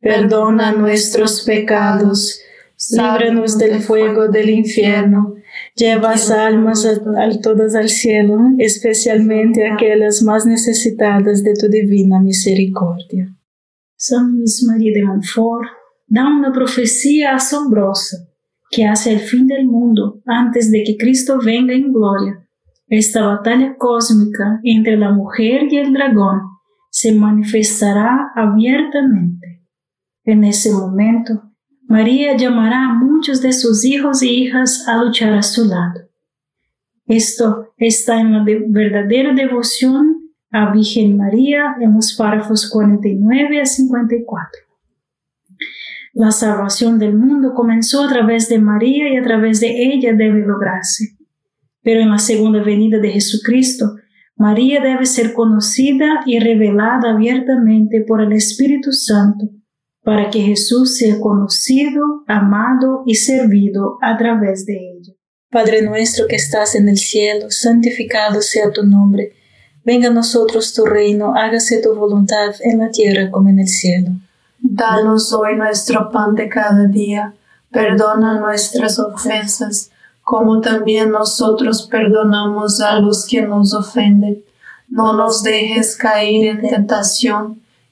perdona nuestros pecados, líbranos del fuego del infierno, lleva almas a, todas al cielo, especialmente aquellas más necesitadas de tu divina misericordia. San Luis María de Montfort da una profecía asombrosa que hace el fin del mundo antes de que Cristo venga en gloria. Esta batalla cósmica entre la mujer y el dragón se manifestará abiertamente. En ese momento, María llamará a muchos de sus hijos y hijas a luchar a su lado. Esto está en la verdadera devoción a Virgen María en los párrafos 49 a 54. La salvación del mundo comenzó a través de María y a través de ella debe lograrse. Pero en la segunda venida de Jesucristo, María debe ser conocida y revelada abiertamente por el Espíritu Santo para que Jesús sea conocido, amado y servido a través de ella. Padre nuestro que estás en el cielo, santificado sea tu nombre. Venga a nosotros tu reino, hágase tu voluntad en la tierra como en el cielo. Danos hoy nuestro pan de cada día. Perdona nuestras ofensas, como también nosotros perdonamos a los que nos ofenden. No nos dejes caer en tentación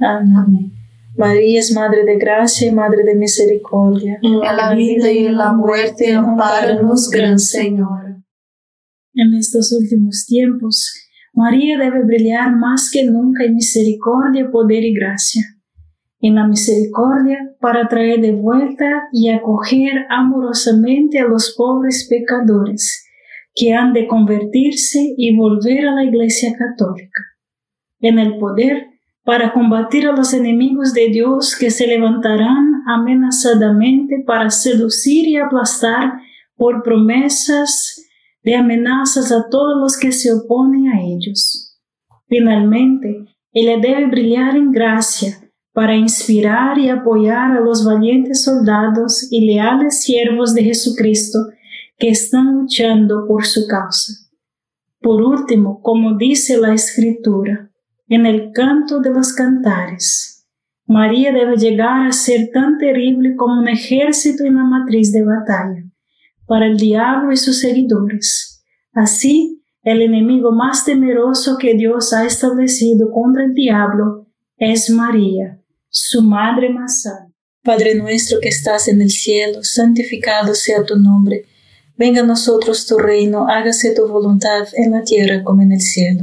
Amén. María es Madre de Gracia y Madre de Misericordia. En la vida y en la muerte, amparanos, Gran Señor. En estos últimos tiempos, María debe brillar más que nunca en misericordia, poder y gracia. En la misericordia para traer de vuelta y acoger amorosamente a los pobres pecadores que han de convertirse y volver a la Iglesia Católica. En el poder para combatir a los enemigos de Dios que se levantarán amenazadamente para seducir y aplastar por promesas de amenazas a todos los que se oponen a ellos. Finalmente, ella debe brillar en gracia para inspirar y apoyar a los valientes soldados y leales siervos de Jesucristo que están luchando por su causa. Por último, como dice la Escritura, en el canto de los cantares, María debe llegar a ser tan terrible como un ejército en la matriz de batalla para el diablo y sus seguidores. Así, el enemigo más temeroso que Dios ha establecido contra el diablo es María, su madre más santa. Padre nuestro que estás en el cielo, santificado sea tu nombre Venga a nosotros tu reino, hágase tu voluntad en la tierra como en el cielo.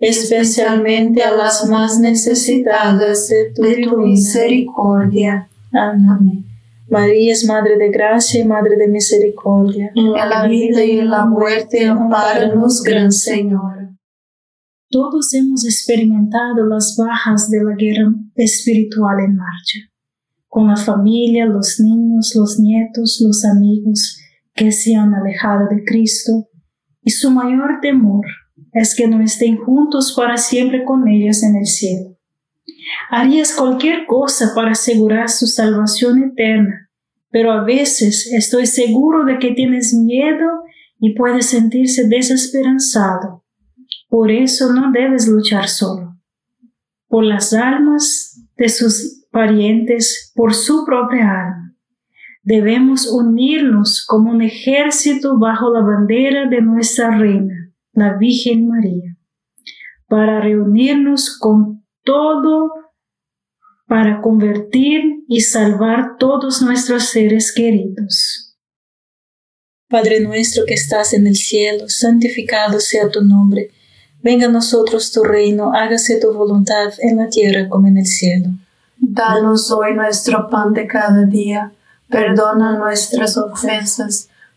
especialmente a las más necesitadas de tu, misericordia. Amén. María es Madre de Gracia y Madre de Misericordia. En la vida y en la muerte, amparanos, Gran Señor. Todos hemos experimentado las bajas de la guerra espiritual en marcha, con la familia, los niños, los nietos, los amigos que se han alejado de Cristo, y su mayor temor es que no estén juntos para siempre con ellos en el cielo. Harías cualquier cosa para asegurar su salvación eterna, pero a veces estoy seguro de que tienes miedo y puedes sentirse desesperanzado. Por eso no debes luchar solo. Por las almas de sus parientes, por su propia alma. Debemos unirnos como un ejército bajo la bandera de nuestra reina, la Virgen María, para reunirnos con todo para convertir y salvar todos nuestros seres queridos. Padre nuestro que estás en el cielo, santificado sea tu nombre. Venga a nosotros tu reino, hágase tu voluntad en la tierra como en el cielo. Danos hoy nuestro pan de cada día, perdona nuestras ofensas,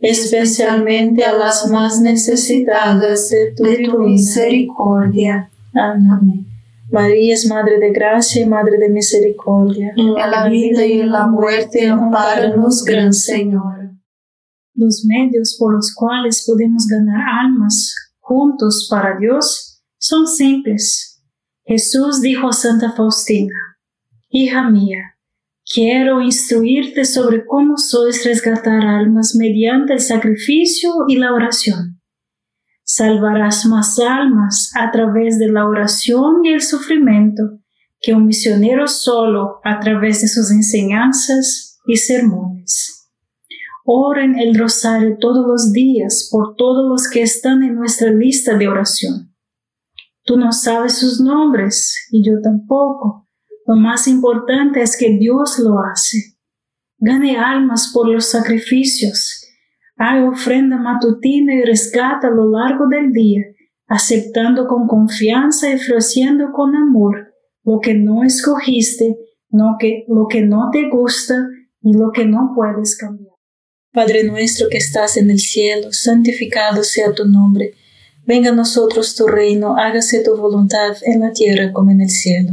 especialmente a las más necesitadas de tu, misericordia. Amén. María es Madre de Gracia y Madre de Misericordia. En la vida y en la muerte, amparanos, Gran Señor. Los medios por los cuales podemos ganar almas juntos para Dios son simples. Jesús dijo a Santa Faustina, Hija mía, quiero instruirte sobre cómo sois resgatar almas mediante el sacrificio y la oración salvarás más almas a través de la oración y el sufrimiento que un misionero solo a través de sus enseñanzas y sermones. Oren el rosario todos los días por todos los que están en nuestra lista de oración. Tú no sabes sus nombres y yo tampoco. Lo más importante es que Dios lo hace. Gane almas por los sacrificios Haga ofrenda matutina y rescata a lo largo del día, aceptando con confianza y ofreciendo con amor lo que no escogiste, lo que, lo que no te gusta y lo que no puedes cambiar. Padre nuestro que estás en el cielo, santificado sea tu nombre. Venga a nosotros tu reino, hágase tu voluntad en la tierra como en el cielo.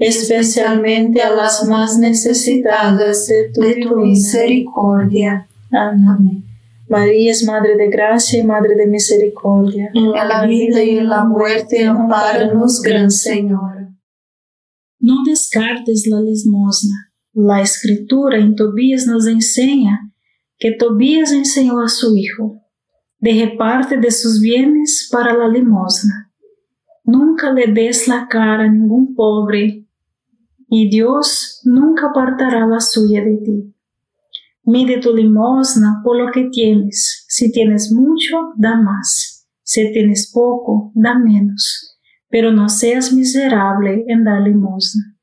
especialmente a las más necesitadas de tu, misericordia. Amén. María es Madre de Gracia y Madre de Misericordia. En la vida y en la muerte, amparanos, Gran Señora. No descartes la limosna. La Escritura en Tobías nos enseña que Tobías enseñó a su hijo, deje parte de sus bienes para la limosna. Nunca le des la cara a ningún pobre, y Dios nunca apartará la suya de ti. Mide tu limosna por lo que tienes. Si tienes mucho, da más. Si tienes poco, da menos. Pero no seas miserable en dar limosna.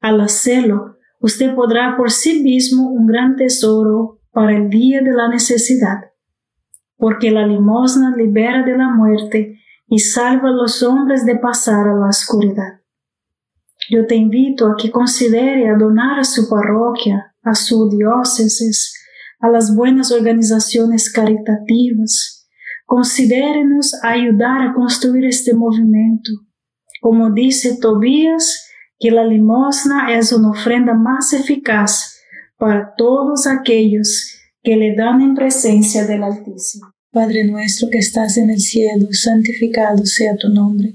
Al hacerlo, usted podrá por sí mismo un gran tesoro para el día de la necesidad. Porque la limosna libera de la muerte y salva a los hombres de pasar a la oscuridad. Yo te invito a que considere a donar a su parroquia, a su diócesis, a las buenas organizaciones caritativas. Considérenos ayudar a construir este movimiento. Como dice Tobías, que la limosna es una ofrenda más eficaz para todos aquellos que le dan en presencia del Altísimo. Padre nuestro que estás en el cielo, santificado sea tu nombre.